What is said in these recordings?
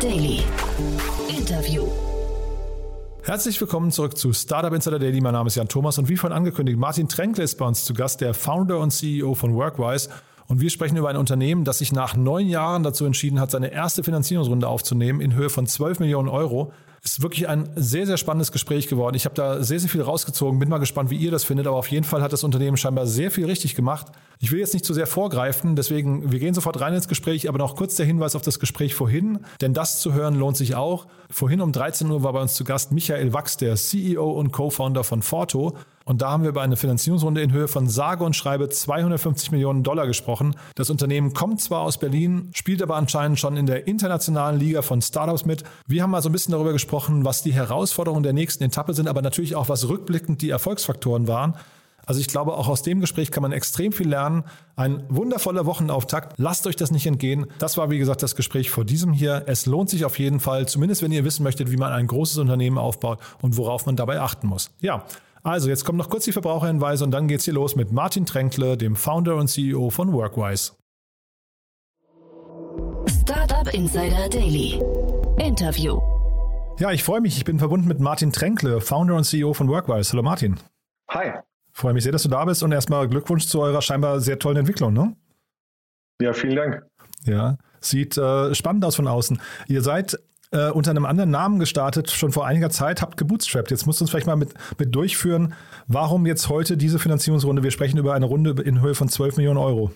Daily. Interview. Herzlich willkommen zurück zu Startup Insider Daily. Mein Name ist Jan Thomas und wie von angekündigt, Martin Tränkle ist bei uns zu Gast, der Founder und CEO von Workwise. Und wir sprechen über ein Unternehmen, das sich nach neun Jahren dazu entschieden hat, seine erste Finanzierungsrunde aufzunehmen in Höhe von 12 Millionen Euro. Ist wirklich ein sehr, sehr spannendes Gespräch geworden. Ich habe da sehr, sehr viel rausgezogen. Bin mal gespannt, wie ihr das findet. Aber auf jeden Fall hat das Unternehmen scheinbar sehr viel richtig gemacht. Ich will jetzt nicht zu sehr vorgreifen, deswegen, wir gehen sofort rein ins Gespräch, aber noch kurz der Hinweis auf das Gespräch vorhin, denn das zu hören lohnt sich auch. Vorhin um 13 Uhr war bei uns zu Gast Michael Wachs, der CEO und Co-Founder von Forto. Und da haben wir über eine Finanzierungsrunde in Höhe von sage und schreibe 250 Millionen Dollar gesprochen. Das Unternehmen kommt zwar aus Berlin, spielt aber anscheinend schon in der internationalen Liga von Startups mit. Wir haben mal so ein bisschen darüber gesprochen, was die Herausforderungen der nächsten Etappe sind, aber natürlich auch, was rückblickend die Erfolgsfaktoren waren. Also ich glaube, auch aus dem Gespräch kann man extrem viel lernen. Ein wundervoller Wochenauftakt. Lasst euch das nicht entgehen. Das war, wie gesagt, das Gespräch vor diesem hier. Es lohnt sich auf jeden Fall, zumindest wenn ihr wissen möchtet, wie man ein großes Unternehmen aufbaut und worauf man dabei achten muss. Ja, also, jetzt kommen noch kurz die Verbraucherhinweise und dann geht's hier los mit Martin Tränkle, dem Founder und CEO von Workwise. Startup Insider Daily. Interview. Ja, ich freue mich. Ich bin verbunden mit Martin Tränkle, Founder und CEO von Workwise. Hallo Martin. Hi. Freue mich sehr, dass du da bist und erstmal Glückwunsch zu eurer scheinbar sehr tollen Entwicklung, ne? Ja, vielen Dank. Ja, sieht äh, spannend aus von außen. Ihr seid äh, unter einem anderen Namen gestartet, schon vor einiger Zeit, habt gebootstrapped. Jetzt musst du uns vielleicht mal mit, mit durchführen, warum jetzt heute diese Finanzierungsrunde? Wir sprechen über eine Runde in Höhe von 12 Millionen Euro.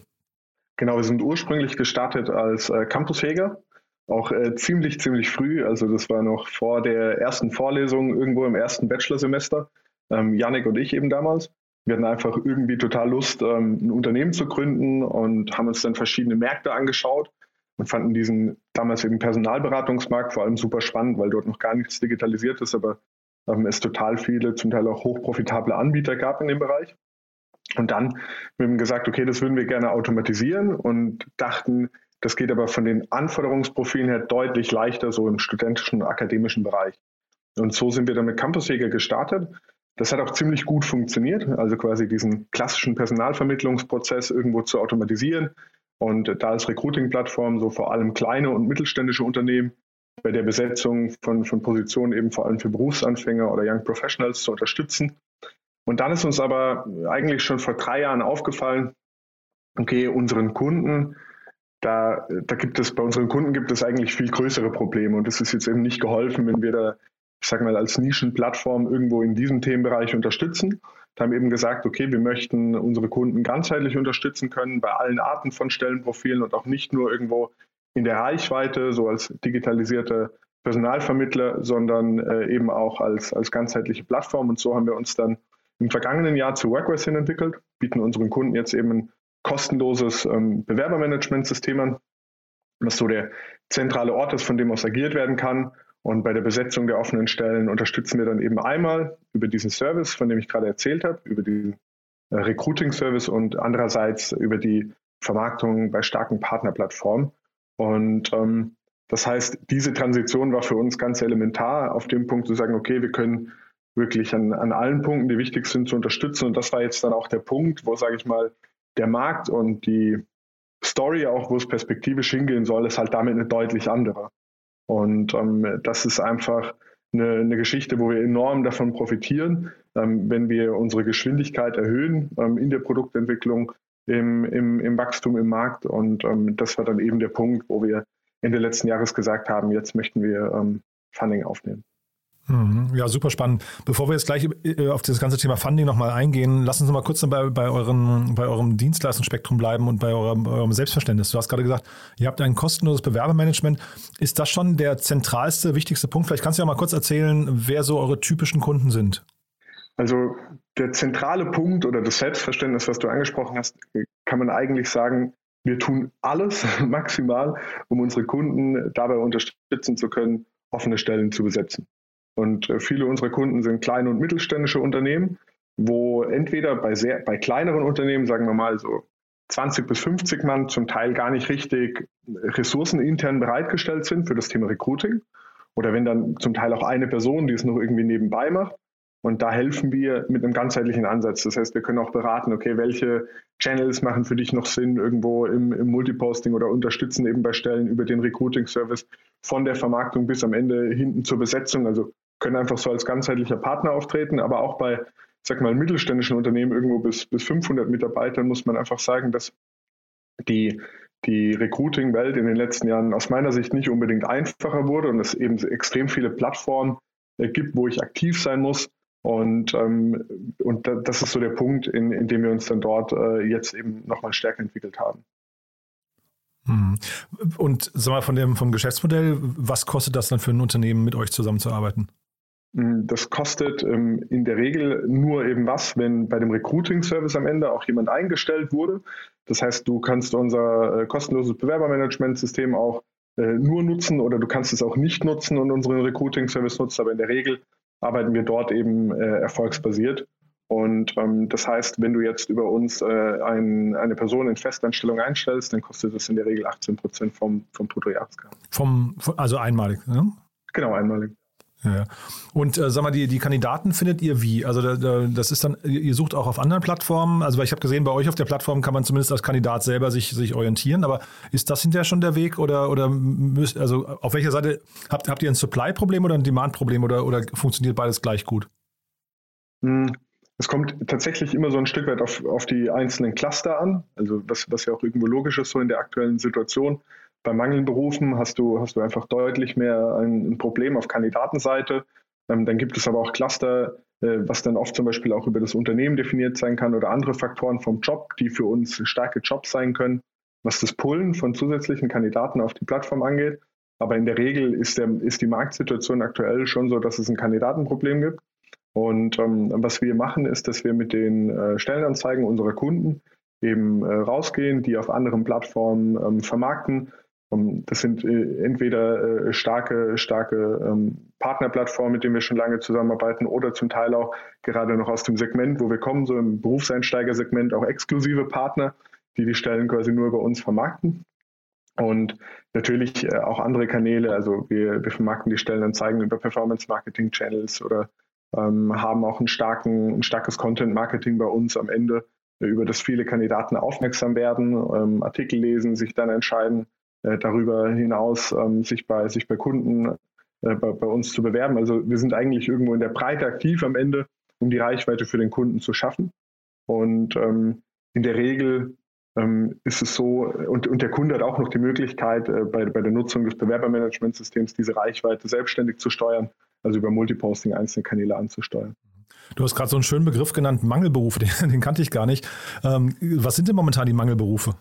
Genau, wir sind ursprünglich gestartet als äh, Campusjäger, auch äh, ziemlich, ziemlich früh. Also das war noch vor der ersten Vorlesung, irgendwo im ersten Bachelorsemester. Ähm, Yannick und ich eben damals. Wir hatten einfach irgendwie total Lust, ähm, ein Unternehmen zu gründen und haben uns dann verschiedene Märkte angeschaut und fanden diesen damals eben Personalberatungsmarkt vor allem super spannend, weil dort noch gar nichts digitalisiert ist, aber ähm, es total viele, zum Teil auch hochprofitable Anbieter gab in dem Bereich. Und dann haben wir gesagt, okay, das würden wir gerne automatisieren und dachten, das geht aber von den Anforderungsprofilen her deutlich leichter, so im studentischen, akademischen Bereich. Und so sind wir dann mit Campusjäger gestartet. Das hat auch ziemlich gut funktioniert, also quasi diesen klassischen Personalvermittlungsprozess irgendwo zu automatisieren, und da als Recruiting-Plattform so vor allem kleine und mittelständische Unternehmen bei der Besetzung von, von Positionen eben vor allem für Berufsanfänger oder Young Professionals zu unterstützen. Und dann ist uns aber eigentlich schon vor drei Jahren aufgefallen, okay, unseren Kunden, da, da gibt es, bei unseren Kunden gibt es eigentlich viel größere Probleme und es ist jetzt eben nicht geholfen, wenn wir da, ich sag mal, als Nischenplattform irgendwo in diesem Themenbereich unterstützen, haben eben gesagt, okay, wir möchten unsere Kunden ganzheitlich unterstützen können bei allen Arten von Stellenprofilen und auch nicht nur irgendwo in der Reichweite, so als digitalisierte Personalvermittler, sondern äh, eben auch als, als ganzheitliche Plattform. Und so haben wir uns dann im vergangenen Jahr zu Workwise hin entwickelt, bieten unseren Kunden jetzt eben ein kostenloses ähm, Bewerbermanagementsystem an, was so der zentrale Ort ist, von dem aus agiert werden kann und bei der Besetzung der offenen Stellen unterstützen wir dann eben einmal über diesen Service, von dem ich gerade erzählt habe, über den äh, Recruiting-Service und andererseits über die Vermarktung bei starken Partnerplattformen. Und ähm, das heißt, diese Transition war für uns ganz elementar, auf dem Punkt zu sagen, okay, wir können wirklich an, an allen Punkten, die wichtig sind, zu unterstützen. Und das war jetzt dann auch der Punkt, wo, sage ich mal, der Markt und die Story auch, wo es perspektivisch hingehen soll, ist halt damit eine deutlich andere. Und ähm, das ist einfach eine, eine, Geschichte, wo wir enorm davon profitieren, ähm, wenn wir unsere Geschwindigkeit erhöhen ähm, in der Produktentwicklung, im, im, im, Wachstum im Markt. Und ähm, das war dann eben der Punkt, wo wir Ende letzten Jahres gesagt haben, jetzt möchten wir ähm, Funding aufnehmen. Mhm. Ja, super spannend. Bevor wir jetzt gleich äh, auf das ganze Thema Funding nochmal eingehen, lassen Sie mal kurz bei, bei, euren, bei eurem Dienstleistungsspektrum bleiben und bei eurem, eurem, Selbstverständnis. Du hast gerade gesagt, ihr habt ein kostenloses Bewerbermanagement. Ist das schon der zentralste, wichtigste Punkt? Vielleicht kannst du ja mal kurz erzählen, wer so eure typischen Kunden sind. Also der zentrale Punkt oder das Selbstverständnis, was du angesprochen hast, kann man eigentlich sagen, wir tun alles maximal, um unsere Kunden dabei unterstützen zu können, offene Stellen zu besetzen. Und äh, viele unserer Kunden sind kleine und mittelständische Unternehmen, wo entweder bei, sehr, bei kleineren Unternehmen, sagen wir mal so 20 bis 50 Mann, zum Teil gar nicht richtig Ressourcen intern bereitgestellt sind für das Thema Recruiting. Oder wenn dann zum Teil auch eine Person, die es noch irgendwie nebenbei macht. Und da helfen wir mit einem ganzheitlichen Ansatz. Das heißt, wir können auch beraten, okay, welche Channels machen für dich noch Sinn irgendwo im, im Multiposting oder unterstützen eben bei Stellen über den Recruiting-Service von der Vermarktung bis am Ende hinten zur Besetzung. Also können einfach so als ganzheitlicher Partner auftreten, aber auch bei, sag mal, mittelständischen Unternehmen irgendwo bis, bis 500 Mitarbeitern muss man einfach sagen, dass die, die Recruiting-Welt in den letzten Jahren aus meiner Sicht nicht unbedingt einfacher wurde und es eben extrem viele Plattformen äh, gibt, wo ich aktiv sein muss. Und, ähm, und das ist so der Punkt, in, in dem wir uns dann dort äh, jetzt eben nochmal stärker entwickelt haben. Mhm. Und sag mal, von dem, vom Geschäftsmodell, was kostet das dann für ein Unternehmen, mit euch zusammenzuarbeiten? Mm, das kostet ähm, in der Regel nur eben was, wenn bei dem Recruiting-Service am Ende auch jemand eingestellt wurde. Das heißt, du kannst unser äh, kostenloses Bewerbermanagementsystem auch äh, nur nutzen oder du kannst es auch nicht nutzen und unseren Recruiting-Service nutzen, aber in der Regel arbeiten wir dort eben äh, erfolgsbasiert. Und ähm, das heißt, wenn du jetzt über uns äh, ein, eine Person in Festanstellung einstellst, dann kostet das in der Regel 18 Prozent vom, vom Bruttojahresgehalt. Vom, also einmalig, ne? Genau, einmalig. Ja. Und äh, sag mal, die, die Kandidaten findet ihr wie? Also da, da, das ist dann, ihr sucht auch auf anderen Plattformen. Also weil ich habe gesehen, bei euch auf der Plattform kann man zumindest als Kandidat selber sich, sich orientieren. Aber ist das hinterher schon der Weg oder, oder müsst, also auf welcher Seite habt, habt ihr ein Supply-Problem oder ein Demand-Problem oder, oder funktioniert beides gleich gut? Hm, es kommt tatsächlich immer so ein Stück weit auf, auf die einzelnen Cluster an. Also was, was ja auch irgendwo logisch ist so in der aktuellen Situation bei Mangelberufen hast du, hast du einfach deutlich mehr ein, Problem auf Kandidatenseite. Ähm, dann gibt es aber auch Cluster, äh, was dann oft zum Beispiel auch über das Unternehmen definiert sein kann oder andere Faktoren vom Job, die für uns starke Jobs sein können, was das Pullen von zusätzlichen Kandidaten auf die Plattform angeht. Aber in der Regel ist, der, ist die Marktsituation aktuell schon so, dass es ein Kandidatenproblem gibt. Und ähm, was wir machen, ist, dass wir mit den äh, Stellenanzeigen unserer Kunden eben äh, rausgehen, die auf anderen Plattformen ähm, vermarkten das sind äh, entweder äh, starke, starke ähm, Partnerplattformen, mit denen wir schon lange zusammenarbeiten, oder zum Teil auch gerade noch aus dem Segment, wo wir kommen, so im Berufseinsteigersegment, auch exklusive Partner, die die Stellen quasi nur über uns vermarkten. Und natürlich äh, auch andere Kanäle, also wir, wir vermarkten die Stellenanzeigen über Performance-Marketing-Channels oder ähm, haben auch starken, ein starkes Content-Marketing bei uns am Ende, über das viele Kandidaten aufmerksam werden, ähm, Artikel lesen, sich dann entscheiden, darüber hinaus ähm, sich, bei, sich bei Kunden äh, bei, bei, uns zu bewerben. Also wir sind eigentlich irgendwo in der Breite aktiv am Ende, um die Reichweite für den Kunden zu schaffen. Und ähm, in der Regel ähm, ist es so, und, und der Kunde hat auch noch die Möglichkeit, äh, bei, bei der Nutzung des Bewerbermanagementsystems diese Reichweite selbstständig zu steuern, also über Multiposting einzelne Kanäle anzusteuern. Du hast gerade so einen schönen Begriff genannt, Mangelberufe, den, den kannte ich gar nicht. Ähm, was sind denn momentan die Mangelberufe?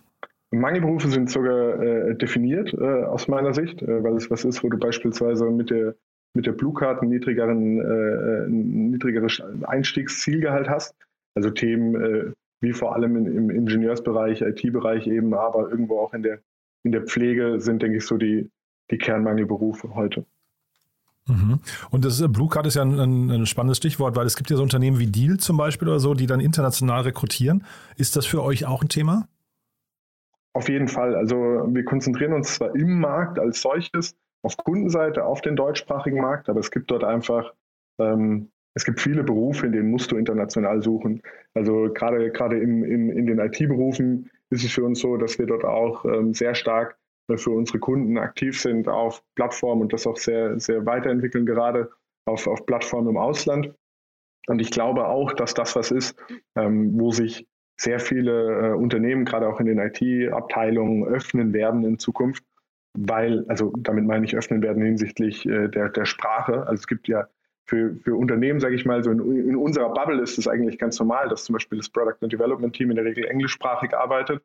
Mangelberufe sind sogar äh, definiert äh, aus meiner Sicht, äh, weil es was ist, wo du beispielsweise mit der mit der Blue Card ein niedrigeren, äh, ein niedrigeres Einstiegszielgehalt hast. Also Themen äh, wie vor allem in, im Ingenieursbereich, IT-Bereich eben, aber irgendwo auch in der, in der Pflege sind, denke ich, so die, die Kernmangelberufe heute. Mhm. Und das Blue Card ist ja ein, ein, spannendes Stichwort, weil es gibt ja so Unternehmen wie Deal zum Beispiel oder so, die dann international rekrutieren. Ist das für euch auch ein Thema? Auf jeden Fall. Also wir konzentrieren uns zwar im Markt als solches auf Kundenseite, auf den deutschsprachigen Markt, aber es gibt dort einfach, ähm, es gibt viele Berufe, in denen musst du international suchen. Also gerade gerade im, im, in den IT-Berufen ist es für uns so, dass wir dort auch ähm, sehr stark für unsere Kunden aktiv sind auf Plattformen und das auch sehr, sehr weiterentwickeln, gerade auf, auf Plattformen im Ausland. Und ich glaube auch, dass das was ist, ähm, wo sich sehr viele äh, Unternehmen, gerade auch in den IT-Abteilungen, öffnen werden in Zukunft, weil, also damit meine ich öffnen werden hinsichtlich äh, der, der Sprache. Also es gibt ja für, für Unternehmen, sage ich mal, so in, in, unserer Bubble ist es eigentlich ganz normal, dass zum Beispiel das Product and Development Team in der Regel englischsprachig arbeitet.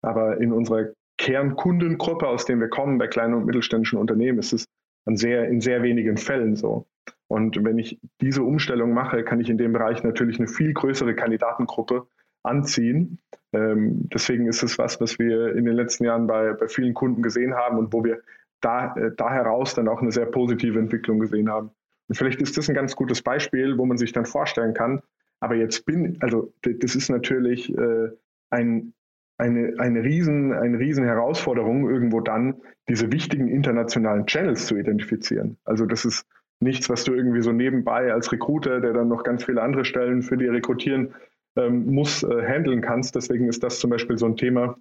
Aber in unserer Kernkundengruppe, aus der wir kommen, bei kleinen und mittelständischen Unternehmen, ist es an sehr, in sehr wenigen Fällen so. Und wenn ich diese Umstellung mache, kann ich in dem Bereich natürlich eine viel größere Kandidatengruppe anziehen. Ähm, deswegen ist es was, was wir in den letzten Jahren bei, bei vielen Kunden gesehen haben und wo wir da, äh, da heraus dann auch eine sehr positive Entwicklung gesehen haben. Und vielleicht ist das ein ganz gutes Beispiel, wo man sich dann vorstellen kann, aber jetzt bin, also das ist natürlich äh, ein, eine, eine, riesen, eine riesen Herausforderung, irgendwo dann diese wichtigen internationalen Channels zu identifizieren. Also das ist nichts, was du irgendwie so nebenbei als Recruiter, der dann noch ganz viele andere Stellen für die rekrutieren ähm, muss, äh, handeln kannst. Deswegen ist das zum Beispiel so ein Thema,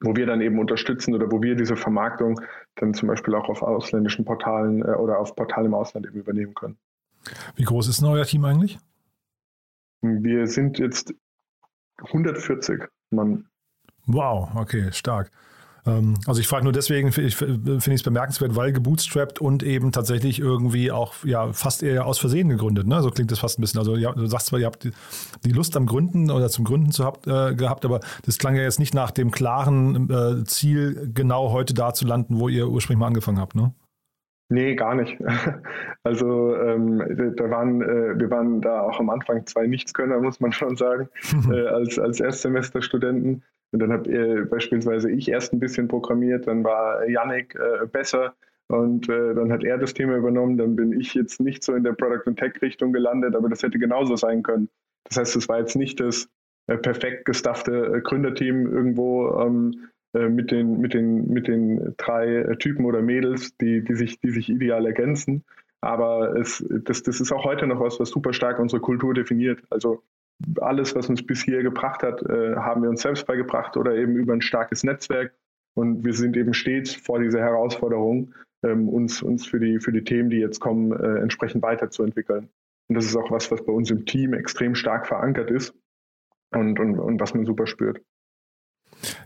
wo wir dann eben unterstützen oder wo wir diese Vermarktung dann zum Beispiel auch auf ausländischen Portalen äh, oder auf Portalen im Ausland eben übernehmen können. Wie groß ist denn euer Team eigentlich? Wir sind jetzt 140 Mann. Wow, okay, stark. Ähm, also ich frage nur deswegen, finde ich es bemerkenswert, weil gebootstrapped und eben tatsächlich irgendwie auch ja fast eher aus Versehen gegründet. Ne? So klingt das fast ein bisschen. Also du sagst zwar, ihr habt die, die, Lust am Gründen oder zum Gründen zu habt, äh, gehabt, aber das klang ja jetzt nicht nach dem klaren äh, Ziel, genau heute da zu landen, wo ihr ursprünglich mal angefangen habt, ne? Nee, gar nicht. Also ähm, da waren, äh, wir waren da auch am Anfang zwei Nichtskönner, muss man schon sagen, äh, als, als Erstsemesterstudenten. Und dann habe äh, beispielsweise ich erst ein bisschen programmiert, dann war Yannick äh, besser und äh, dann hat er das Thema übernommen. Dann bin ich jetzt nicht so in der Product- und Tech-Richtung gelandet, aber das hätte genauso sein können. Das heißt, es war jetzt nicht das äh, perfekt gestaffte Gründerteam irgendwo ähm, äh, mit, den, mit, den, mit den drei Typen oder Mädels, die, die, sich, die sich ideal ergänzen. Aber es, das, das ist auch heute noch was, was super stark unsere Kultur definiert. Also alles, was uns bis hier gebracht hat, äh, haben wir uns selbst beigebracht oder eben über ein starkes Netzwerk. Und wir sind eben stets vor dieser Herausforderung, ähm, uns, uns für, die, für die Themen, die jetzt kommen, äh, entsprechend weiterzuentwickeln. Und das ist auch was, was bei uns im Team extrem stark verankert ist und, und, und was man super spürt.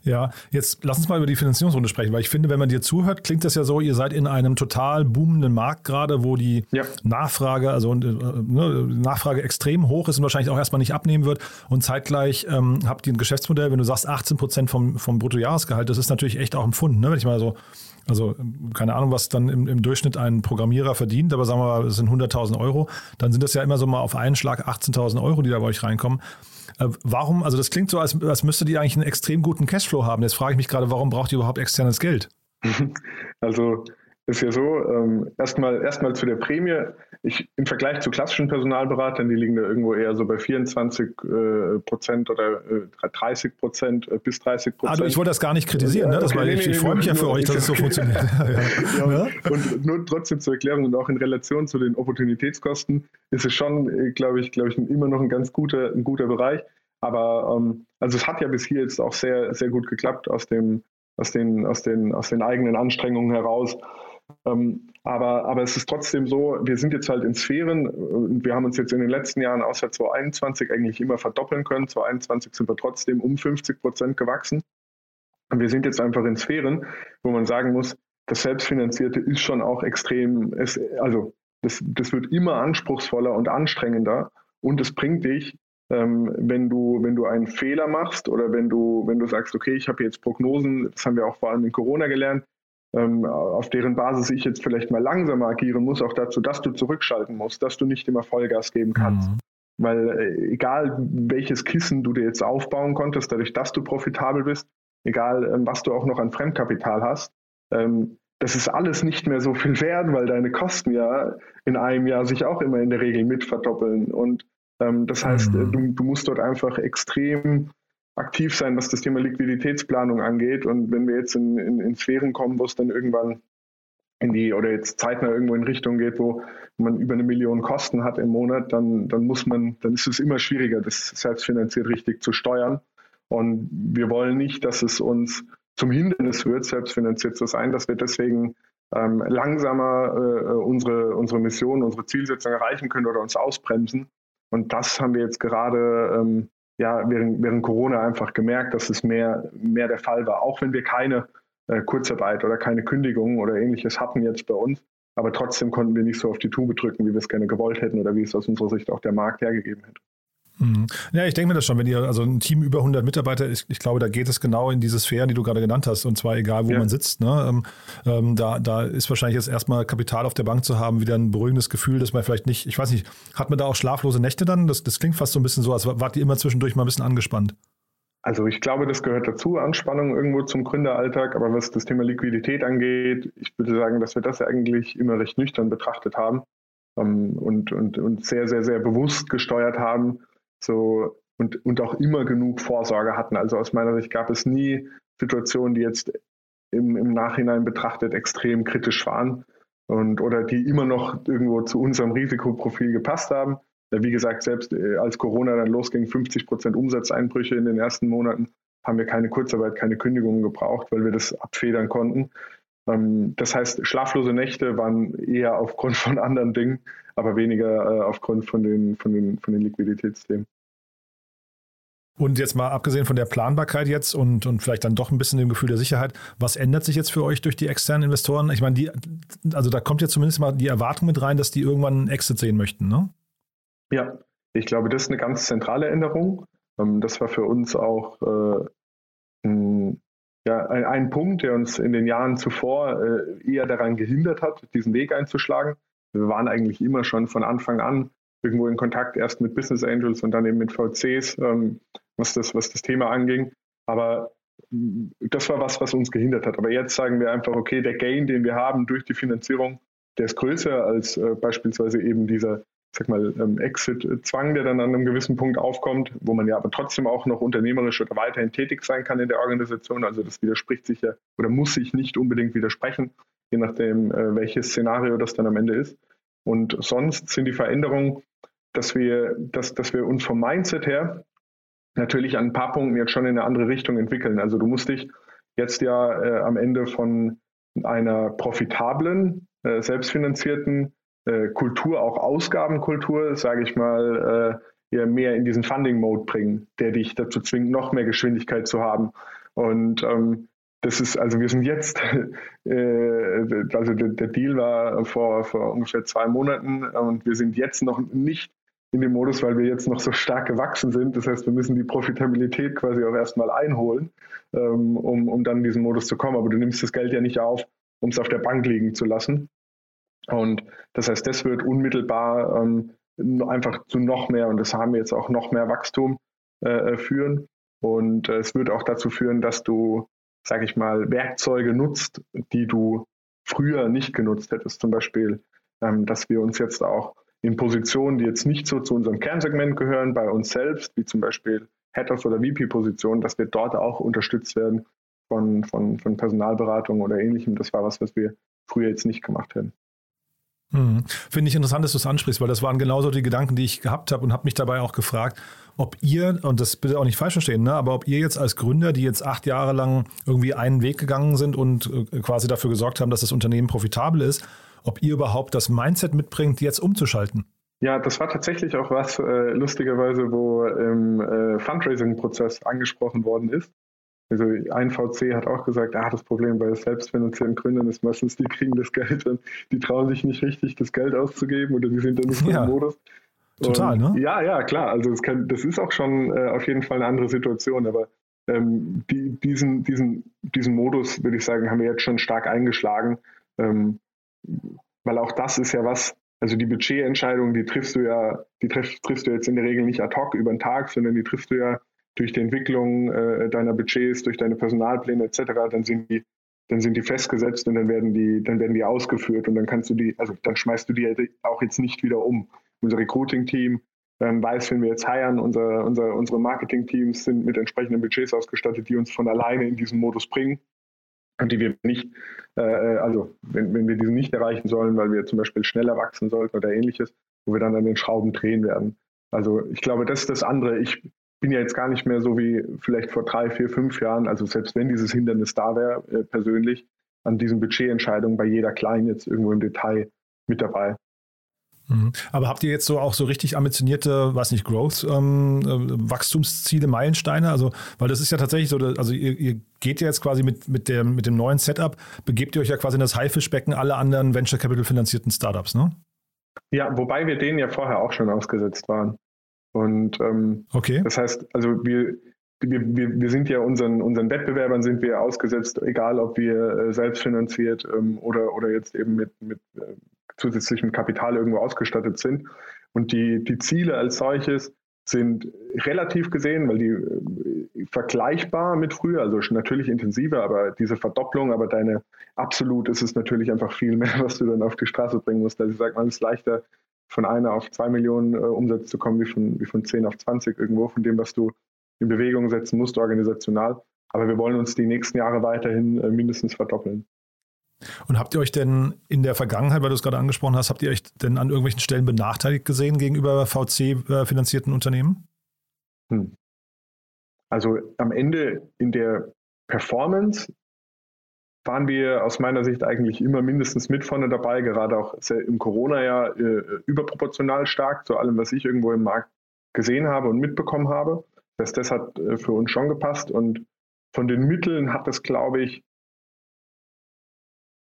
Ja, jetzt lass uns mal über die Finanzierungsrunde sprechen, weil ich finde, wenn man dir zuhört, klingt das ja so, ihr seid in einem total boomenden Markt gerade, wo die ja. Nachfrage, also äh, ne, Nachfrage extrem hoch ist und wahrscheinlich auch erstmal nicht abnehmen wird. Und zeitgleich ähm, habt ihr ein Geschäftsmodell, wenn du sagst 18 Prozent vom, vom Bruttojahresgehalt, das ist natürlich echt auch ein Fund, ne? wenn ich mal so also keine Ahnung, was dann im, im, Durchschnitt ein Programmierer verdient, aber sagen wir mal, es sind 100.000 Euro, dann sind das ja immer so mal auf einen Schlag 18.000 Euro, die da bei euch reinkommen. Äh, warum, also das klingt so, als, als müsstet ihr eigentlich einen extrem guten Cashflow haben. Jetzt frage ich mich gerade, warum braucht ihr überhaupt externes Geld? Also ist ja so, ähm, erstmal, erstmal zu der Prämie. Ich, Im Vergleich zu klassischen Personalberatern, die liegen da irgendwo eher so bei 24 äh, Prozent oder äh, 30 Prozent äh, bis 30 Prozent. Also ich wollte das gar nicht kritisieren, ne? das okay, war, ich, nee, ich freue mich ja für euch, dass es so funktioniert. ja. Ja. Und nur trotzdem zur Erklärung und auch in Relation zu den Opportunitätskosten ist es schon, äh, glaube ich, glaube ich, immer noch ein ganz guter, ein guter Bereich. Aber ähm, also es hat ja bis hier jetzt auch sehr, sehr gut geklappt aus dem, aus den, aus den, aus den eigenen Anstrengungen heraus. Ähm, aber, aber es ist trotzdem so, wir sind jetzt halt in Sphären und wir haben uns jetzt in den letzten Jahren außer 2021 eigentlich immer verdoppeln können. 2021 sind wir trotzdem um 50 Prozent gewachsen. Und wir sind jetzt einfach in Sphären, wo man sagen muss, das Selbstfinanzierte ist schon auch extrem, es, also das, das wird immer anspruchsvoller und anstrengender und es bringt dich, ähm, wenn du, wenn du einen Fehler machst oder wenn du, wenn du sagst, okay, ich habe jetzt Prognosen, das haben wir auch vor allem in Corona gelernt, auf deren Basis ich jetzt vielleicht mal langsamer agieren muss, auch dazu, dass du zurückschalten musst, dass du nicht immer Vollgas geben kannst. Mhm. Weil äh, egal welches Kissen du dir jetzt aufbauen konntest, dadurch, dass du profitabel bist, egal ähm, was du auch noch an Fremdkapital hast, ähm, das ist alles nicht mehr so viel wert, weil deine Kosten ja in einem Jahr sich auch immer in der Regel mit verdoppeln. Und ähm, das heißt, mhm. du, du musst dort einfach extrem aktiv sein, was das Thema Liquiditätsplanung angeht. Und wenn wir jetzt in, in, in Sphären kommen, wo es dann irgendwann in die oder jetzt zeitnah irgendwo in Richtung geht, wo man über eine Million Kosten hat im Monat, dann, dann muss man, dann ist es immer schwieriger, das selbstfinanziert richtig zu steuern. Und wir wollen nicht, dass es uns zum Hindernis wird, selbstfinanziert zu sein, dass wir deswegen ähm, langsamer äh, unsere, unsere Mission, unsere Zielsetzung erreichen können oder uns ausbremsen. Und das haben wir jetzt gerade ähm, ja, während, während Corona einfach gemerkt, dass es mehr, mehr der Fall war. Auch wenn wir keine äh, Kurzarbeit oder keine Kündigung oder ähnliches hatten jetzt bei uns. Aber trotzdem konnten wir nicht so auf die Tube drücken, wie wir es gerne gewollt hätten oder wie es aus unserer Sicht auch der Markt hergegeben hätte. Mhm. Ja, ich denke mir das schon, wenn ihr, also ein Team über 100 Mitarbeiter ist, ich glaube, da geht es genau in diese Sphären, die du gerade genannt hast, und zwar egal, wo ja. man sitzt. Ne? Ähm, ähm, da, da ist wahrscheinlich jetzt erstmal Kapital auf der Bank zu haben, wieder ein beruhigendes Gefühl, dass man vielleicht nicht, ich weiß nicht, hat man da auch schlaflose Nächte dann? Das, das klingt fast so ein bisschen so, als wart ihr immer zwischendurch mal ein bisschen angespannt. Also ich glaube, das gehört dazu, Anspannung irgendwo zum Gründeralltag. Aber was das Thema Liquidität angeht, ich würde sagen, dass wir das eigentlich immer recht nüchtern betrachtet haben ähm, und, und, und sehr, sehr, sehr bewusst gesteuert haben. So, und, und auch immer genug Vorsorge hatten. Also aus meiner Sicht gab es nie Situationen, die jetzt im, im Nachhinein betrachtet extrem kritisch waren. und oder die immer noch irgendwo zu unserem Risikoprofil gepasst haben. Wie gesagt, selbst äh, als Corona dann losging, 50 Prozent Umsatzeinbrüche in den ersten Monaten, haben wir keine Kurzarbeit, keine Kündigungen gebraucht, weil wir das abfedern konnten. Ähm, das heißt, schlaflose Nächte waren eher aufgrund von anderen Dingen, aber weniger äh, aufgrund von den, von den, von den Liquiditätsthemen. Und jetzt mal abgesehen von der Planbarkeit jetzt und, und vielleicht dann doch ein bisschen dem Gefühl der Sicherheit, was ändert sich jetzt für euch durch die externen Investoren? Ich meine, die, also da kommt ja zumindest mal die Erwartung mit rein, dass die irgendwann einen Exit sehen möchten, ne? Ja, ich glaube, das ist eine ganz zentrale Änderung. Ähm, das war für uns auch äh, ein, ja, ein, ein, Punkt, der uns in den Jahren zuvor äh, eher daran gehindert hat, diesen Weg einzuschlagen. Wir waren eigentlich immer schon von Anfang an irgendwo in Kontakt, erst mit Business Angels und dann eben mit VCs, ähm, was, das, was das Thema anging. Aber mm, das war was, was uns gehindert hat. Aber jetzt sagen wir einfach, okay, der Gain, den wir haben durch die Finanzierung, der ist größer als äh, beispielsweise eben dieser, sag mal, ähm, Exit-Zwang, der dann an einem gewissen Punkt aufkommt, wo man ja aber trotzdem auch noch unternehmerisch oder weiterhin tätig sein kann in der Organisation. Also das widerspricht sich ja oder muss sich nicht unbedingt widersprechen, je nachdem, äh, welches Szenario das dann am Ende ist. Und sonst sind die Veränderungen dass wir, dass, dass wir uns vom Mindset her natürlich an ein paar Punkten jetzt schon in eine andere Richtung entwickeln. Also du musst dich jetzt ja äh, am Ende von einer profitablen, äh, selbstfinanzierten äh, Kultur, auch Ausgabenkultur, sage ich mal, äh, mehr in diesen Funding-Mode bringen, der dich dazu zwingt, noch mehr Geschwindigkeit zu haben. Und ähm, das ist, also wir sind jetzt, äh, also der, der, Deal war vor, vor ungefähr zwei Monaten und wir sind jetzt noch nicht in dem Modus, weil wir jetzt noch so stark gewachsen sind. Das heißt, wir müssen die Profitabilität quasi auch erstmal einholen, ähm, um, um dann in diesen Modus zu kommen. Aber du nimmst das Geld ja nicht auf, um es auf der Bank liegen zu lassen. Und das heißt, das wird unmittelbar ähm, einfach zu noch mehr, und das haben wir jetzt auch noch mehr Wachstum äh, äh führen. Und äh, es wird auch dazu führen, dass du, sage ich mal, Werkzeuge nutzt, die du früher nicht genutzt hättest. Zum Beispiel, ähm, dass wir uns jetzt auch in Positionen, die jetzt nicht so zu unserem Kernsegment gehören, bei uns selbst, wie zum Beispiel Head-Off oder VP-Positionen, dass wir dort auch unterstützt werden von, von, von Personalberatung oder ähnlichem. Das war was, was wir früher jetzt nicht gemacht hätten. Hm. Finde ich interessant, dass du es ansprichst, weil das waren genauso die Gedanken, die ich gehabt habe und habe mich dabei auch gefragt, ob ihr, und das bitte auch nicht falsch verstehen, ne, aber ob ihr jetzt als Gründer, die jetzt acht Jahre lang irgendwie einen Weg gegangen sind und äh, quasi dafür gesorgt haben, dass das Unternehmen profitabel ist, ob ihr überhaupt das Mindset mitbringt, jetzt umzuschalten. Ja, das war tatsächlich auch was, äh, lustigerweise, wo im äh, Fundraising-Prozess angesprochen worden ist. Also ein VC hat auch gesagt, ah, das Problem bei selbstfinanzierten Gründern ist meistens, die kriegen das Geld und die trauen sich nicht richtig, das Geld auszugeben oder die sind dann nicht ja. im Modus. Total, und, ne? Ja, ja, klar. Also das, kann, das ist auch schon äh, auf jeden Fall eine andere Situation, aber ähm, die, diesen, diesen, diesen Modus, würde ich sagen, haben wir jetzt schon stark eingeschlagen. Ähm, weil auch das ist ja was, also die Budgetentscheidung, die triffst du ja, die triff, triffst du jetzt in der Regel nicht ad hoc über den Tag, sondern die triffst du ja durch die Entwicklung äh, deiner Budgets, durch deine Personalpläne etc. Dann sind die, dann sind die festgesetzt und dann werden die, dann werden die ausgeführt und dann kannst du die, also dann schmeißt du die auch jetzt nicht wieder um. Unser Recruiting-Team ähm, weiß, wenn wir jetzt heiern, unser, unser, unsere Marketing-Teams sind mit entsprechenden Budgets ausgestattet, die uns von alleine in diesen Modus bringen und die wir nicht, äh, äh, also wenn, wenn wir diesen nicht erreichen sollen, weil wir zum Beispiel schneller wachsen sollten oder ähnliches, wo wir dann an den Schrauben drehen werden. Also ich glaube, das ist das andere. Ich bin ja jetzt gar nicht mehr so wie vielleicht vor drei, vier, fünf Jahren, also selbst wenn dieses Hindernis da wäre, äh, persönlich, an diesen Budgetentscheidungen bei jeder Kleinen jetzt irgendwo im Detail mit dabei. Mhm. Aber habt ihr jetzt so auch so richtig ambitionierte, weiß nicht, Growth, ähm, äh, Wachstumsziele, Meilensteine? Also, weil das ist ja tatsächlich so, also ihr, ihr, geht ja jetzt quasi mit, mit, der, mit dem neuen Setup, begebt ihr euch ja quasi in das Haifischbecken aller anderen Venture Capital finanzierten Startups, ne? Ja, wobei wir denen ja vorher auch schon ausgesetzt waren. Und ähm, okay. das heißt, also wir, wir, wir, wir sind ja unseren, unseren Wettbewerbern sind wir ausgesetzt, egal ob wir äh, selbst finanziert ähm, oder, oder jetzt eben mit, mit äh, zusätzlichem Kapital irgendwo ausgestattet sind. Und die, die Ziele als solches sind relativ gesehen, weil die äh, vergleichbar mit früher, also natürlich intensiver, aber diese Verdopplung, aber deine absolut ist es natürlich einfach viel mehr, was du dann auf die Straße bringen musst. Also ich sage mal, es ist leichter, von einer auf zwei Millionen äh, Umsatz zu kommen, wie von, wie von 10 auf 20 irgendwo, von dem, was du in Bewegung setzen musst, organisational. Aber wir wollen uns die nächsten Jahre weiterhin äh, mindestens verdoppeln. Und habt ihr euch denn in der Vergangenheit, weil du es gerade angesprochen hast, habt ihr euch denn an irgendwelchen Stellen benachteiligt gesehen gegenüber VC-finanzierten Unternehmen? Hm. Also am Ende in der Performance waren wir aus meiner Sicht eigentlich immer mindestens mit vorne dabei, gerade auch im Corona-Jahr äh, überproportional stark zu allem, was ich irgendwo im Markt gesehen habe und mitbekommen habe. Das, das hat äh, für uns schon gepasst und von den Mitteln hat das, glaube ich,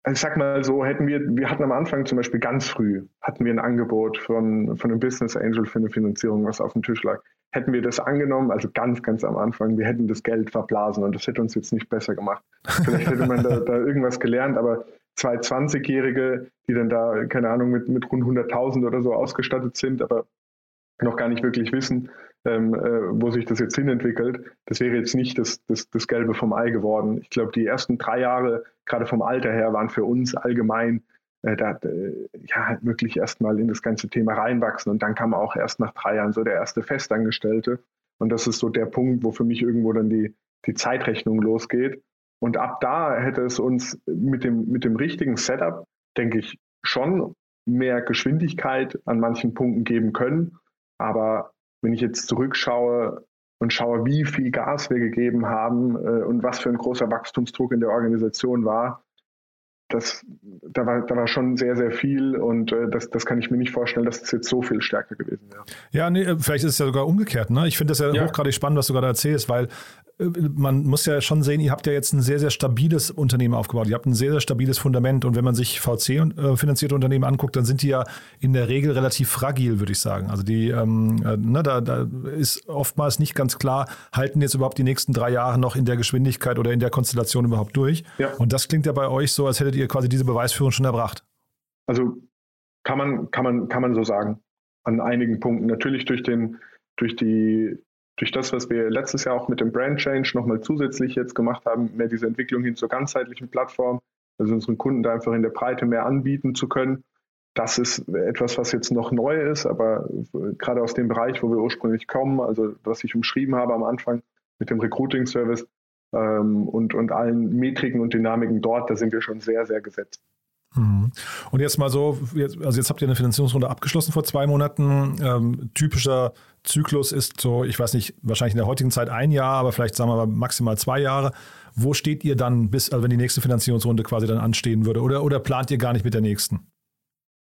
also ich sag mal so, hätten wir, wir hatten am Anfang zum Beispiel ganz früh, hatten wir ein Angebot von, von einem Business Angel für eine Finanzierung, was auf dem Tisch lag. Hätten wir das angenommen, also ganz, ganz am Anfang, wir hätten das Geld verblasen und das hätte uns jetzt nicht besser gemacht. Vielleicht hätte man da, da irgendwas gelernt, aber zwei 20-Jährige, die dann da, keine Ahnung, mit, mit rund 100.000 oder so ausgestattet sind, aber noch gar nicht wirklich wissen, ähm, äh, wo sich das jetzt hinentwickelt. Das wäre jetzt nicht das, das, das Gelbe vom Ei geworden. Ich glaube, die ersten drei Jahre, gerade vom Alter her, waren für uns allgemein äh, da, äh, ja, halt wirklich erstmal in das ganze Thema reinwachsen. Und dann kam auch erst nach drei Jahren so der erste Festangestellte. Und das ist so der Punkt, wo für mich irgendwo dann die, die Zeitrechnung losgeht. Und ab da hätte es uns mit dem, mit dem richtigen Setup, denke ich, schon mehr Geschwindigkeit an manchen Punkten geben können. Aber wenn ich jetzt zurückschaue und schaue, wie viel Gas wir gegeben haben äh, und was für ein großer Wachstumsdruck in der Organisation war, das, da, war, da war schon sehr, sehr viel und äh, das, das kann ich mir nicht vorstellen, dass es jetzt so viel stärker gewesen wäre. Ja, nee, äh, vielleicht ist es ja sogar umgekehrt. Ne? Ich finde das ja, ja. hochgradig spannend, was du gerade erzählst, weil man muss ja schon sehen, ihr habt ja jetzt ein sehr, sehr stabiles Unternehmen aufgebaut. Ihr habt ein sehr, sehr stabiles Fundament. Und wenn man sich VC-finanzierte Unternehmen anguckt, dann sind die ja in der Regel relativ fragil, würde ich sagen. Also die, ähm, äh, ne, da, da ist oftmals nicht ganz klar, halten jetzt überhaupt die nächsten drei Jahre noch in der Geschwindigkeit oder in der Konstellation überhaupt durch. Ja. Und das klingt ja bei euch so, als hättet ihr quasi diese Beweisführung schon erbracht. Also kann man, kann man, kann man so sagen. An einigen Punkten. Natürlich durch den, durch die durch das, was wir letztes Jahr auch mit dem Brand Change nochmal zusätzlich jetzt gemacht haben, mehr diese Entwicklung hin zur ganzheitlichen Plattform, also unseren Kunden da einfach in der Breite mehr anbieten zu können. Das ist etwas, was jetzt noch neu ist, aber gerade aus dem Bereich, wo wir ursprünglich kommen, also was ich umschrieben habe am Anfang mit dem Recruiting-Service ähm, und, und allen Metriken und Dynamiken dort, da sind wir schon sehr, sehr gesetzt. Mhm. Und jetzt mal so, also jetzt habt ihr eine Finanzierungsrunde abgeschlossen vor zwei Monaten. Ähm, typischer Zyklus ist so, ich weiß nicht, wahrscheinlich in der heutigen Zeit ein Jahr, aber vielleicht sagen wir mal maximal zwei Jahre. Wo steht ihr dann bis, also wenn die nächste Finanzierungsrunde quasi dann anstehen würde? Oder, oder plant ihr gar nicht mit der nächsten?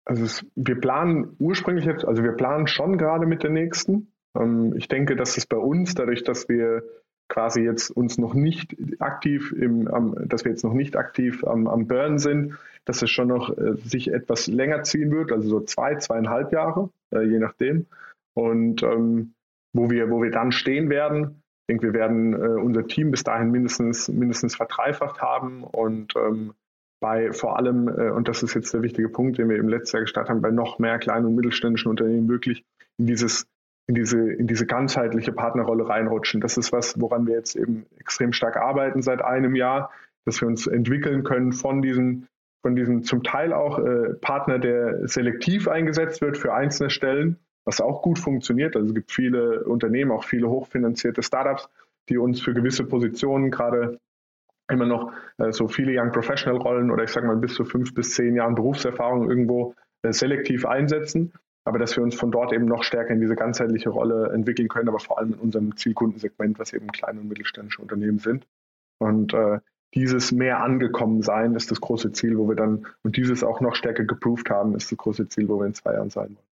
Also es, wir planen ursprünglich jetzt, also wir planen schon gerade mit der nächsten. Ähm, ich denke, dass es bei uns, dadurch, dass wir quasi jetzt uns noch nicht aktiv im, am, dass wir jetzt noch nicht aktiv am, am Burn sind, dass es schon noch äh, sich etwas länger ziehen wird, also so zwei, zweieinhalb Jahre, äh, je nachdem. Und ähm, wo, wir, wo wir dann stehen werden, ich denke, wir werden äh, unser Team bis dahin mindestens, mindestens verdreifacht haben und ähm, bei vor allem, äh, und das ist jetzt der wichtige Punkt, den wir im letzten Jahr gestartet haben, bei noch mehr kleinen und mittelständischen Unternehmen wirklich in dieses in diese, in diese ganzheitliche Partnerrolle reinrutschen. Das ist was, woran wir jetzt eben extrem stark arbeiten seit einem Jahr, dass wir uns entwickeln können von diesem von diesem zum Teil auch äh, Partner, der selektiv eingesetzt wird für einzelne Stellen, was auch gut funktioniert. Also es gibt viele Unternehmen, auch viele hochfinanzierte Startups, die uns für gewisse Positionen gerade immer noch äh, so viele Young Professional Rollen oder ich sage mal bis zu fünf bis zehn Jahren Berufserfahrung irgendwo äh, selektiv einsetzen. Aber dass wir uns von dort eben noch stärker in diese ganzheitliche Rolle entwickeln können, aber vor allem in unserem Zielkundensegment, was eben kleine und mittelständische Unternehmen sind. Und äh, dieses mehr angekommen sein ist das große Ziel, wo wir dann, und dieses auch noch stärker geproved haben, ist das große Ziel, wo wir in zwei Jahren sein wollen.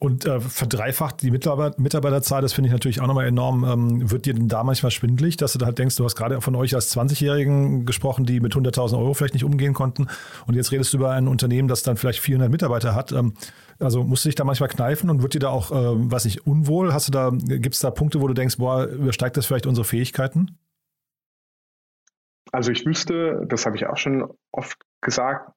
Und äh, verdreifacht die Mitarbeiter, Mitarbeiterzahl, das finde ich natürlich auch nochmal enorm. Ähm, wird dir denn da manchmal schwindlig, dass du da halt denkst, du hast gerade von euch als 20-Jährigen gesprochen, die mit 100.000 Euro vielleicht nicht umgehen konnten. Und jetzt redest du über ein Unternehmen, das dann vielleicht 400 Mitarbeiter hat. Ähm, also musst du dich da manchmal kneifen und wird dir da auch, äh, weiß ich, unwohl? Hast du da, gibt es da Punkte, wo du denkst, boah, übersteigt das vielleicht unsere Fähigkeiten? Also ich wüsste, das habe ich auch schon oft gesagt,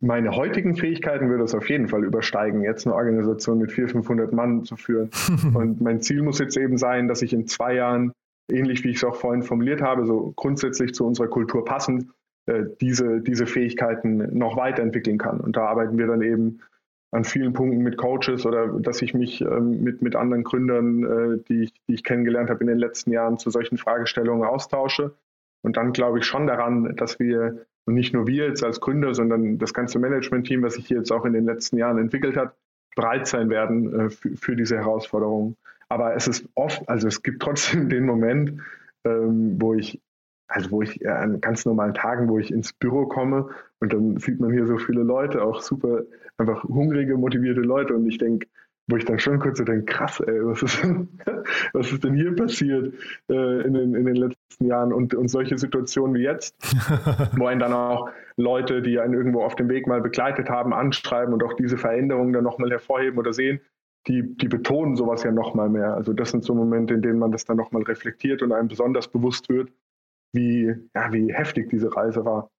meine heutigen Fähigkeiten würde es auf jeden Fall übersteigen, jetzt eine Organisation mit 400, 500 Mann zu führen. Und mein Ziel muss jetzt eben sein, dass ich in zwei Jahren, ähnlich wie ich es auch vorhin formuliert habe, so grundsätzlich zu unserer Kultur passend, äh, diese, diese Fähigkeiten noch weiterentwickeln kann. Und da arbeiten wir dann eben an vielen Punkten mit Coaches oder dass ich mich ähm, mit, mit anderen Gründern, äh, die, ich, die ich kennengelernt habe in den letzten Jahren, zu solchen Fragestellungen austausche Und dann glaube ich schon daran, dass wir, und nicht nur wir jetzt als Gründer, sondern das ganze Management-Team, was sich hier jetzt auch in den letzten Jahren entwickelt hat, bereit sein werden äh, für, für, diese Herausforderungen. Aber es ist oft, also es gibt trotzdem den Moment, ähm, wo ich, also wo ich an ganz normalen Tagen, wo ich ins Büro komme und dann sieht man hier so viele Leute, auch super, einfach hungrige, motivierte Leute und ich denke, wo ich dann schon kurz so denke, krass, ey, was ist denn, was ist denn hier passiert äh, in, den, in den letzten Jahren und, und solche Situationen wie jetzt, wo einen dann auch Leute, die einen irgendwo auf dem Weg mal begleitet haben, anschreiben und auch diese Veränderungen dann nochmal hervorheben oder sehen, die, die betonen sowas ja nochmal mehr. Also das sind so Momente, in denen man das dann nochmal reflektiert und einem besonders bewusst wird, wie, ja, wie heftig diese Reise war.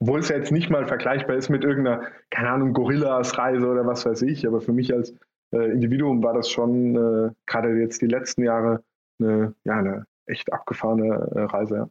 Obwohl es ja jetzt nicht mal vergleichbar ist mit irgendeiner, keine Ahnung, Gorillas-Reise oder was weiß ich, aber für mich als äh, Individuum war das schon äh, gerade jetzt die letzten Jahre eine, ja, eine echt abgefahrene äh, Reise. Ja.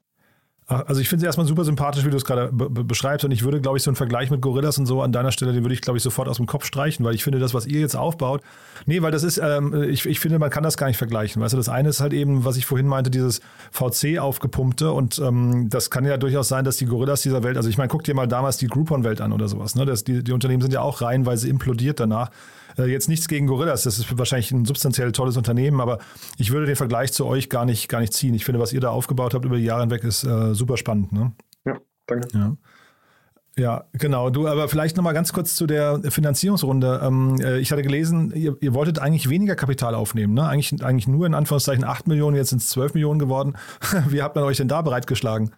Also ich finde es erstmal super sympathisch, wie du es gerade beschreibst und ich würde, glaube ich, so einen Vergleich mit Gorillas und so an deiner Stelle, den würde ich, glaube ich, sofort aus dem Kopf streichen, weil ich finde, das, was ihr jetzt aufbaut, nee, weil das ist, ähm, ich, ich finde, man kann das gar nicht vergleichen. Weißt du, das eine ist halt eben, was ich vorhin meinte, dieses VC aufgepumpte und ähm, das kann ja durchaus sein, dass die Gorillas dieser Welt, also ich meine, guck dir mal damals die Groupon-Welt an oder sowas, ne? Das, die, die Unternehmen sind ja auch reihenweise implodiert danach. Äh, jetzt nichts gegen Gorillas, das ist wahrscheinlich ein substanziell tolles Unternehmen, aber ich würde den Vergleich zu euch gar nicht, gar nicht ziehen. Ich finde, was ihr da aufgebaut habt über die Jahre hinweg, ist äh, super spannend. Ne? Ja, danke. Ja. Ja, genau. Du, aber vielleicht nochmal ganz kurz zu der Finanzierungsrunde. Ähm, äh, ich hatte gelesen, ihr, ihr, wolltet eigentlich weniger Kapital aufnehmen, ne? Eigentlich, eigentlich nur in Anführungszeichen 8 Millionen, jetzt sind es 12 Millionen geworden. Wie habt ihr euch denn da bereitgeschlagen?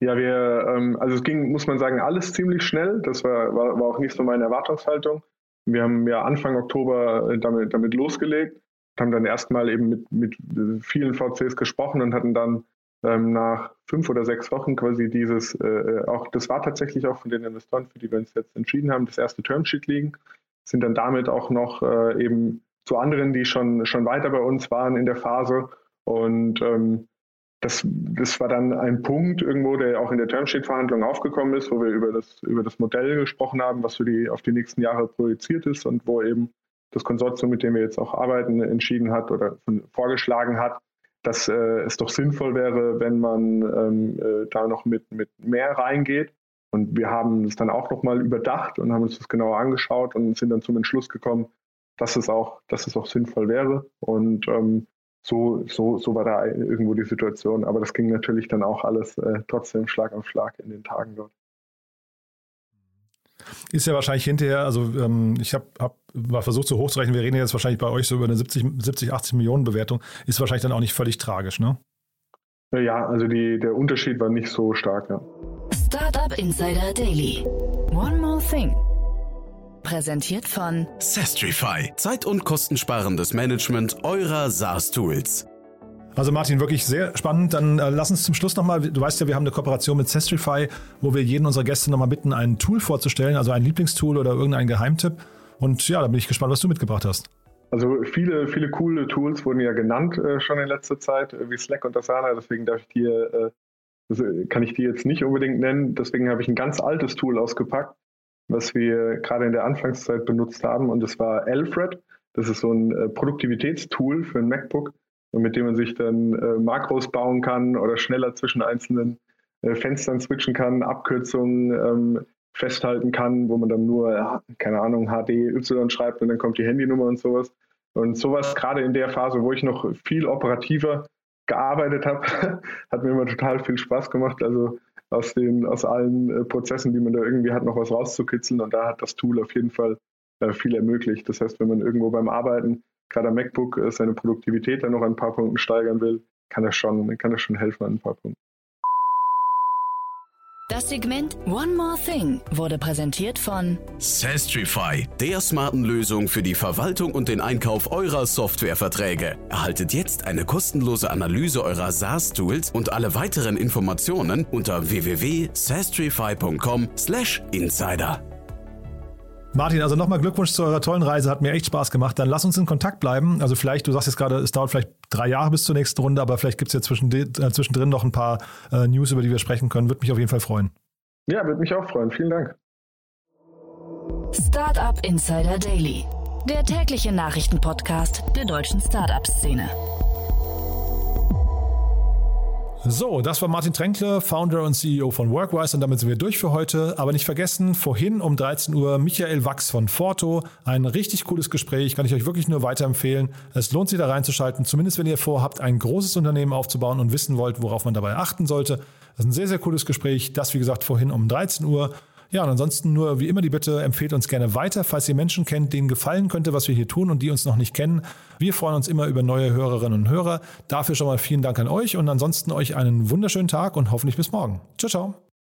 Ja, wir, ähm, also es ging, muss man sagen, alles ziemlich schnell. Das war, war, war auch nicht so meine Erwartungshaltung. Wir haben ja Anfang Oktober äh, damit, damit losgelegt, haben dann erstmal eben mit, mit vielen VCs gesprochen und hatten dann ähm, nach fünf oder sechs Wochen quasi dieses, äh, äh, auch das war tatsächlich auch von den Investoren, für die wir uns jetzt entschieden haben, das erste Termsheet liegen, sind dann damit auch noch äh, eben zu anderen, die schon, schon weiter bei uns waren in der Phase und ähm, das, das war dann ein Punkt irgendwo, der auch in der Termsheet-Verhandlung aufgekommen ist, wo wir über das, über das Modell gesprochen haben, was für die auf die nächsten Jahre projiziert ist und wo eben das Konsortium, mit dem wir jetzt auch arbeiten, entschieden hat oder vorgeschlagen hat, dass äh, es doch sinnvoll wäre, wenn man ähm, äh, da noch mit, mit mehr reingeht. Und wir haben es dann auch nochmal überdacht und haben uns das genauer angeschaut und sind dann zum Entschluss gekommen, dass es auch, dass es auch sinnvoll wäre. Und ähm, so, so, so war da irgendwo die Situation. Aber das ging natürlich dann auch alles äh, trotzdem Schlag auf Schlag in den Tagen dort. Ist ja wahrscheinlich hinterher, also ähm, ich habe hab mal versucht, so hochzurechnen, wir reden jetzt wahrscheinlich bei euch so über eine 70, 70 80 Millionen Bewertung, ist wahrscheinlich dann auch nicht völlig tragisch, ne? Ja, also die, der Unterschied war nicht so stark, ja. Startup Insider Daily. One more thing. Präsentiert von Sestrify. Zeit- und kostensparendes Management eurer SaaS-Tools. Also Martin, wirklich sehr spannend. Dann äh, lass uns zum Schluss nochmal, du weißt ja, wir haben eine Kooperation mit Sestrify, wo wir jeden unserer Gäste nochmal bitten, ein Tool vorzustellen, also ein Lieblingstool oder irgendein Geheimtipp. Und ja, da bin ich gespannt, was du mitgebracht hast. Also viele, viele coole Tools wurden ja genannt äh, schon in letzter Zeit, äh, wie Slack und Asana. Deswegen darf ich dir, äh, kann ich die jetzt nicht unbedingt nennen. Deswegen habe ich ein ganz altes Tool ausgepackt was wir gerade in der Anfangszeit benutzt haben. Und das war Alfred. Das ist so ein äh, Produktivitätstool für ein MacBook, mit dem man sich dann äh, Makros bauen kann oder schneller zwischen einzelnen äh, Fenstern switchen kann, Abkürzungen ähm, festhalten kann, wo man dann nur, keine Ahnung, HDY schreibt und dann kommt die Handynummer und sowas. Und sowas gerade in der Phase, wo ich noch viel operativer gearbeitet habe, hat mir immer total viel Spaß gemacht. Also aus den, aus allen äh, Prozessen, die man da irgendwie hat, noch was rauszukitzeln. Und da hat das Tool auf jeden Fall äh, viel ermöglicht. Das heißt, wenn man irgendwo beim Arbeiten, gerade am MacBook, äh, seine Produktivität dann noch ein paar Punkten steigern will, kann das schon, kann das schon helfen an ein paar Punkten. Das Segment One More Thing wurde präsentiert von Sastrify, der smarten Lösung für die Verwaltung und den Einkauf eurer Softwareverträge. Erhaltet jetzt eine kostenlose Analyse eurer SaaS-Tools und alle weiteren Informationen unter www.sastrify.com/insider. Martin, also nochmal Glückwunsch zu eurer tollen Reise, hat mir echt Spaß gemacht. Dann lass uns in Kontakt bleiben. Also vielleicht, du sagst jetzt gerade, es dauert vielleicht drei Jahre bis zur nächsten Runde, aber vielleicht gibt es ja äh, zwischendrin noch ein paar äh, News, über die wir sprechen können. Würde mich auf jeden Fall freuen. Ja, würde mich auch freuen. Vielen Dank. Startup Insider Daily, der tägliche Nachrichtenpodcast der deutschen Startup-Szene. So, das war Martin Tränkle, Founder und CEO von Workwise und damit sind wir durch für heute. Aber nicht vergessen, vorhin um 13 Uhr Michael Wachs von Forto. Ein richtig cooles Gespräch, kann ich euch wirklich nur weiterempfehlen. Es lohnt sich da reinzuschalten, zumindest wenn ihr vorhabt, ein großes Unternehmen aufzubauen und wissen wollt, worauf man dabei achten sollte. Das ist ein sehr, sehr cooles Gespräch. Das, wie gesagt, vorhin um 13 Uhr. Ja, und ansonsten nur wie immer die Bitte, empfehlt uns gerne weiter, falls ihr Menschen kennt, denen gefallen könnte, was wir hier tun und die uns noch nicht kennen. Wir freuen uns immer über neue Hörerinnen und Hörer. Dafür schon mal vielen Dank an euch und ansonsten euch einen wunderschönen Tag und hoffentlich bis morgen. Ciao, ciao.